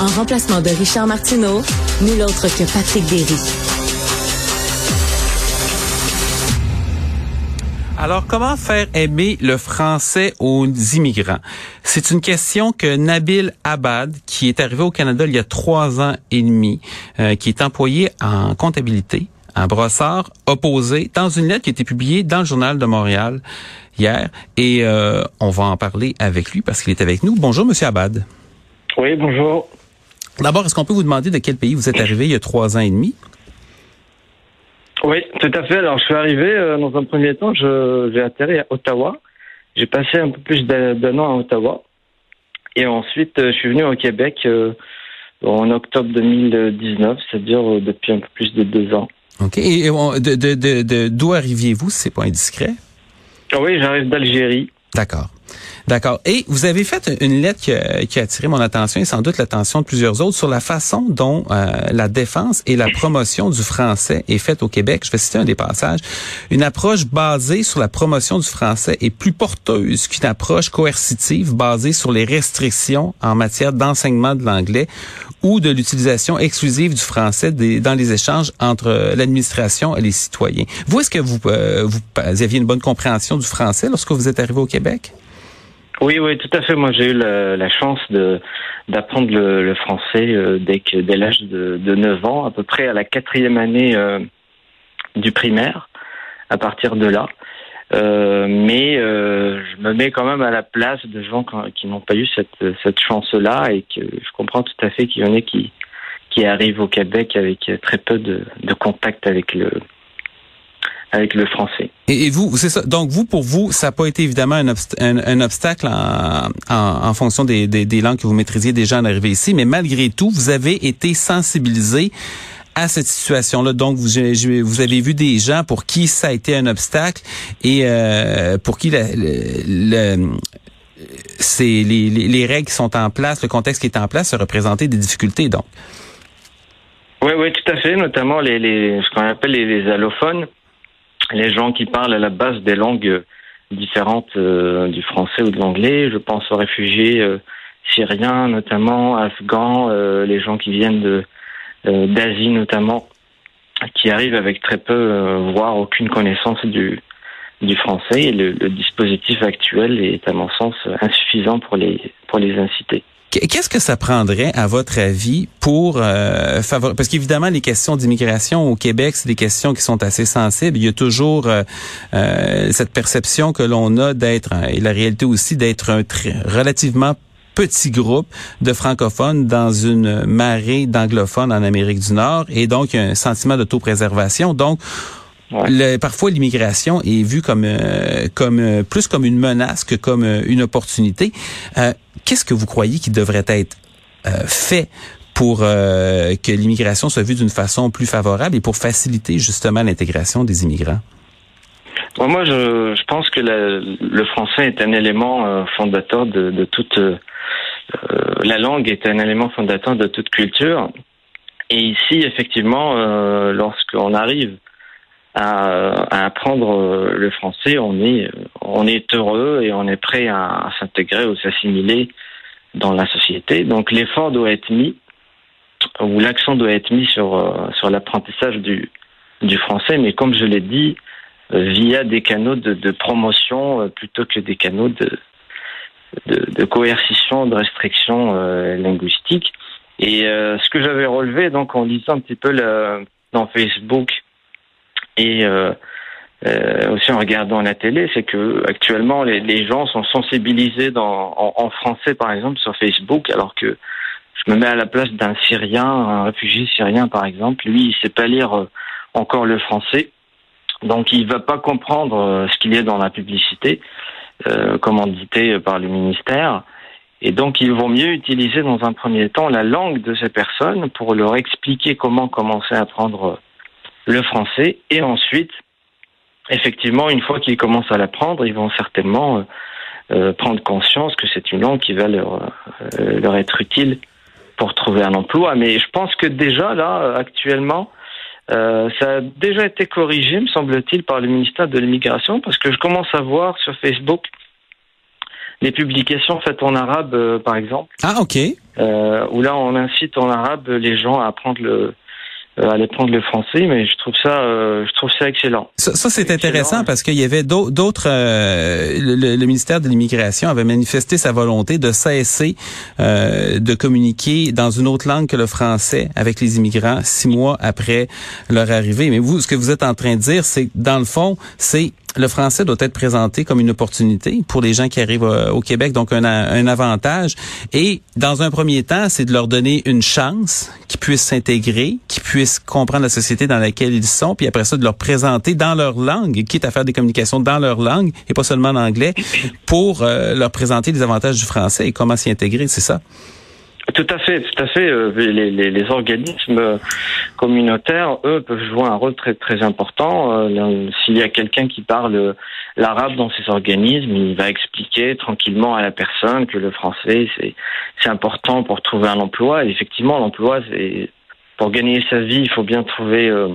En remplacement de Richard Martineau, nul autre que Patrick Derry. Alors, comment faire aimer le français aux immigrants? C'est une question que Nabil Abad, qui est arrivé au Canada il y a trois ans et demi, euh, qui est employé en comptabilité, un brossard opposé dans une lettre qui a été publiée dans le journal de Montréal hier. Et euh, on va en parler avec lui parce qu'il est avec nous. Bonjour, Monsieur Abad. Oui, bonjour. D'abord, est-ce qu'on peut vous demander de quel pays vous êtes arrivé il y a trois ans et demi? Oui, tout à fait. Alors, je suis arrivé, euh, dans un premier temps, j'ai atterri à Ottawa. J'ai passé un peu plus d'un an à Ottawa. Et ensuite, euh, je suis venu au Québec en octobre 2019, c'est-à-dire depuis un peu plus de deux ans. OK. Et de, de, de, d'où arriviez-vous, si c'est pas indiscret? Ah oui, j'arrive d'Algérie. D'accord. D'accord. Et vous avez fait une lettre qui a, attiré mon attention et sans doute l'attention de plusieurs autres sur la façon dont euh, la défense et la promotion du français est faite au Québec. Je vais citer un des passages. Une approche basée sur la promotion du français est plus porteuse qu'une approche coercitive basée sur les restrictions en matière d'enseignement de l'anglais ou de l'utilisation exclusive du français dans les échanges entre l'administration et les citoyens. Vous, est-ce que vous, euh, vous aviez une bonne compréhension du français lorsque vous êtes arrivé au Québec? Oui, oui, tout à fait. Moi, j'ai eu la, chance de d'apprendre le, français euh, dès que dès l'âge de, de 9 ans, à peu près à la quatrième année euh, du primaire. À partir de là, euh, mais je me mets quand même à la place de gens qui n'ont pas eu cette cette chance-là et que je comprends tout à fait qu'il y en ait qui qui arrivent au Québec avec très peu de, de contact avec le avec le français. Et, vous, c'est ça. Donc vous, pour vous, ça n'a pas été évidemment un, un, obstacle en, en, en fonction des, des, des, langues que vous maîtrisiez déjà en arrivée ici, mais malgré tout, vous avez été sensibilisé à cette situation-là. Donc, vous, vous avez vu des gens pour qui ça a été un obstacle et euh, pour qui le, le, c'est les, les, les, règles qui sont en place, le contexte qui est en place, se représenter des difficultés, donc. Oui, oui, tout à fait, notamment les, les ce qu'on appelle les allophones les gens qui parlent à la base des langues différentes euh, du français ou de l'anglais. Je pense aux réfugiés euh, syriens notamment, afghans, euh, les gens qui viennent d'Asie notamment, qui arrivent avec très peu, voire aucune connaissance du du français. Et le, le dispositif actuel est à mon sens insuffisant pour les pour les inciter. Qu'est-ce que ça prendrait, à votre avis, pour euh, favoriser... Parce qu'évidemment, les questions d'immigration au Québec, c'est des questions qui sont assez sensibles. Il y a toujours euh, euh, cette perception que l'on a d'être, et la réalité aussi, d'être un relativement petit groupe de francophones dans une marée d'anglophones en Amérique du Nord. Et donc, il y a un sentiment d'autopréservation. Donc, parfois, l'immigration est vue comme euh, comme euh, plus comme une menace que comme euh, une opportunité. Qu'est-ce que vous croyez qui devrait être fait pour que l'immigration soit vue d'une façon plus favorable et pour faciliter justement l'intégration des immigrants? moi, je, je, pense que le français est un élément fondateur de, de toute la langue est un élément fondateur de toute culture. Et ici, effectivement, lorsqu'on arrive à, apprendre euh, le français, on est, on est heureux et on est prêt à, s'intégrer ou s'assimiler dans la société. Donc l'effort doit être mis, ou l'accent doit être mis sur, euh, sur l'apprentissage du, du français, mais comme je l'ai dit, euh, via des canaux de, de promotion plutôt que des canaux de, de, de coercition, de restriction linguistique. Et ce que j'avais relevé donc en lisant un petit peu le, dans Facebook et euh, euh, aussi en regardant la télé, c'est que actuellement les, gens sont sensibilisés en, français par exemple sur Facebook, alors que je me mets à la place d'un Syrien, un réfugié syrien par exemple, lui il sait pas lire euh, encore le français, donc il va pas comprendre ce qu'il y a dans la publicité, euh, par le ministère. Et donc, il vaut mieux utiliser dans un premier temps la langue de ces personnes pour leur expliquer comment commencer à apprendre le français et ensuite, effectivement, une fois qu'ils commencent à l'apprendre, ils vont certainement euh, euh, prendre conscience que c'est une langue qui va leur, euh, leur être utile pour trouver un emploi. Mais je pense que déjà, là, actuellement, ça a déjà été corrigé, me semble-t-il, par le ministère de l'immigration, parce que je commence à voir sur Facebook les publications faites en arabe, par exemple. Ah, ok. où là, on incite en arabe les gens à apprendre le euh, aller prendre le français, mais je trouve ça, euh, je trouve ça excellent. Ça, ça c'est intéressant parce qu'il y avait d'autres. Euh, le, ministère de l'immigration avait manifesté sa volonté de cesser de communiquer dans une autre langue que le français avec les immigrants six mois après leur arrivée. Mais vous, ce que vous êtes en train de dire, c'est dans le fond, c'est le français doit être présenté comme une opportunité pour les gens qui arrivent euh, au Québec, donc un, un avantage. Et dans un premier temps, c'est de leur donner une chance, qu'ils puissent s'intégrer, qu'ils puissent comprendre la société dans laquelle ils sont, puis après ça, de leur présenter dans leur langue, quitte à faire des communications dans leur langue et pas seulement en anglais, pour euh, leur présenter les avantages du français et comment s'y intégrer, c'est ça? Tout à fait, tout à fait. Euh, les, organismes communautaires, eux, peuvent jouer un rôle très important. Euh, s'il y a quelqu'un qui parle l'arabe dans ces organismes, il va expliquer tranquillement à la personne que le français c'est important pour trouver un emploi. Et effectivement, l'emploi, c'est pour gagner sa vie, il faut bien trouver euh,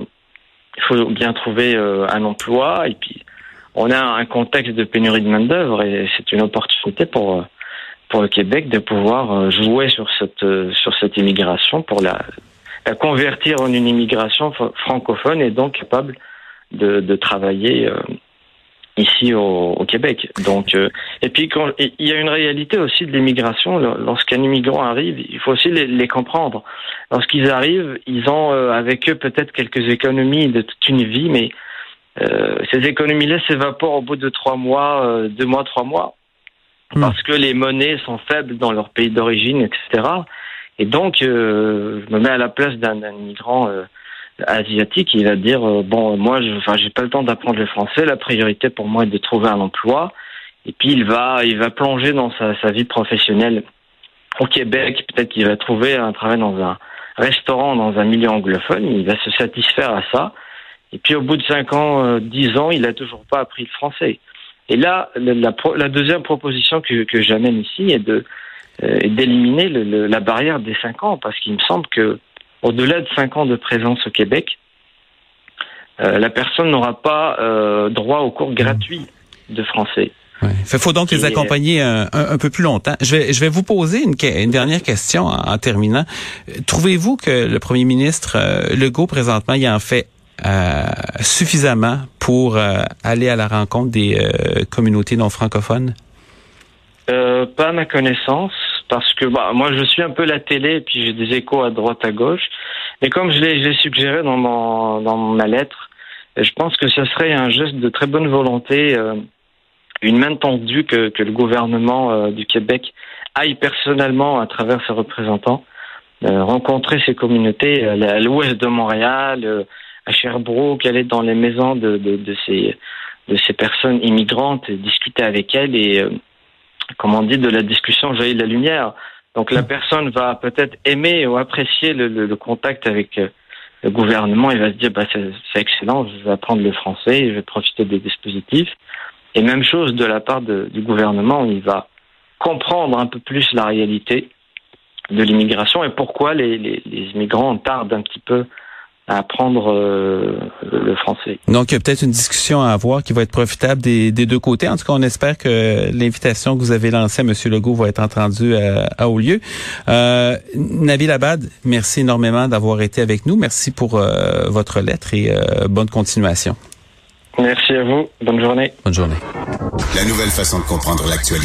il faut bien trouver un emploi. Et puis, on a un contexte de pénurie de main d'œuvre et c'est une opportunité pour pour le Québec de pouvoir euh, jouer sur cette euh, sur cette immigration pour la, la convertir en une immigration francophone et donc capable de, de travailler euh, ici au, Québec. Donc et puis quand il y a une réalité aussi de l'immigration lorsqu'un immigrant arrive, il faut aussi les comprendre. Lorsqu'ils arrivent, ils ont avec eux peut-être quelques économies de toute une vie, mais ces économies-là s'évaporent au bout de trois mois, deux mois, trois mois. Hmm. parce que les monnaies sont faibles dans leur pays d'origine, etc. Et donc, euh, je me mets à la place d'un migrant euh, asiatique, il va dire euh, bon, moi, enfin, j'ai pas le temps d'apprendre le français. La priorité pour moi est de trouver un emploi. Et puis il va, il va plonger dans sa, sa vie professionnelle au Québec. Peut-être qu'il va trouver un travail dans un restaurant dans un milieu anglophone. Il va se satisfaire à ça. Et puis au bout de cinq ans, dix ans, il a toujours pas appris le français. Et là, la, la, deuxième proposition que, que j'amène ici est de euh, d'éliminer la barrière des cinq ans, parce qu'il me semble que au-delà de cinq ans de présence au Québec, euh, la personne n'aura pas euh, droit au cours gratuit de français. Il faut donc les accompagner un, un, peu plus longtemps. Je vais, je vais vous poser une, une dernière question en, terminant. Trouvez-vous que le premier ministre Legault, présentement, il en fait euh, suffisamment pour euh, aller à la rencontre des euh, communautés non francophones? pas à ma connaissance, parce que bah, moi je suis un peu la télé et puis j'ai des échos à droite à gauche. Mais comme je l'ai suggéré dans, ma lettre, je pense que ce serait un geste de très bonne volonté, une main tendue que, que le gouvernement du Québec aille personnellement à travers ses représentants rencontrer ces communautés à l'ouest de Montréal à Sherbrooke, aller dans les maisons de, de, de, ces, de ces personnes immigrantes, discuter avec elles et, euh, comme on dit, de la discussion jaillit la lumière. Donc la personne va peut-être aimer ou apprécier le, le, contact avec euh, le gouvernement et va se dire bah, c'est excellent, je vais apprendre le français, je vais profiter des dispositifs. Et même chose de la part de, du gouvernement, il va comprendre un peu plus la réalité de l'immigration et pourquoi les, les, les immigrants tardent un petit peu à apprendre euh, le français. Donc, il y a peut-être une discussion à avoir qui va être profitable des, des deux côtés. En tout cas, on espère que l'invitation que vous avez lancée à M. Legault va être entendue à, à haut lieu. Euh, Nabil Abad, merci énormément d'avoir été avec nous. Merci pour euh, votre lettre et euh, bonne continuation. Merci à vous. Bonne journée. Bonne journée. La nouvelle façon de comprendre l'actualité.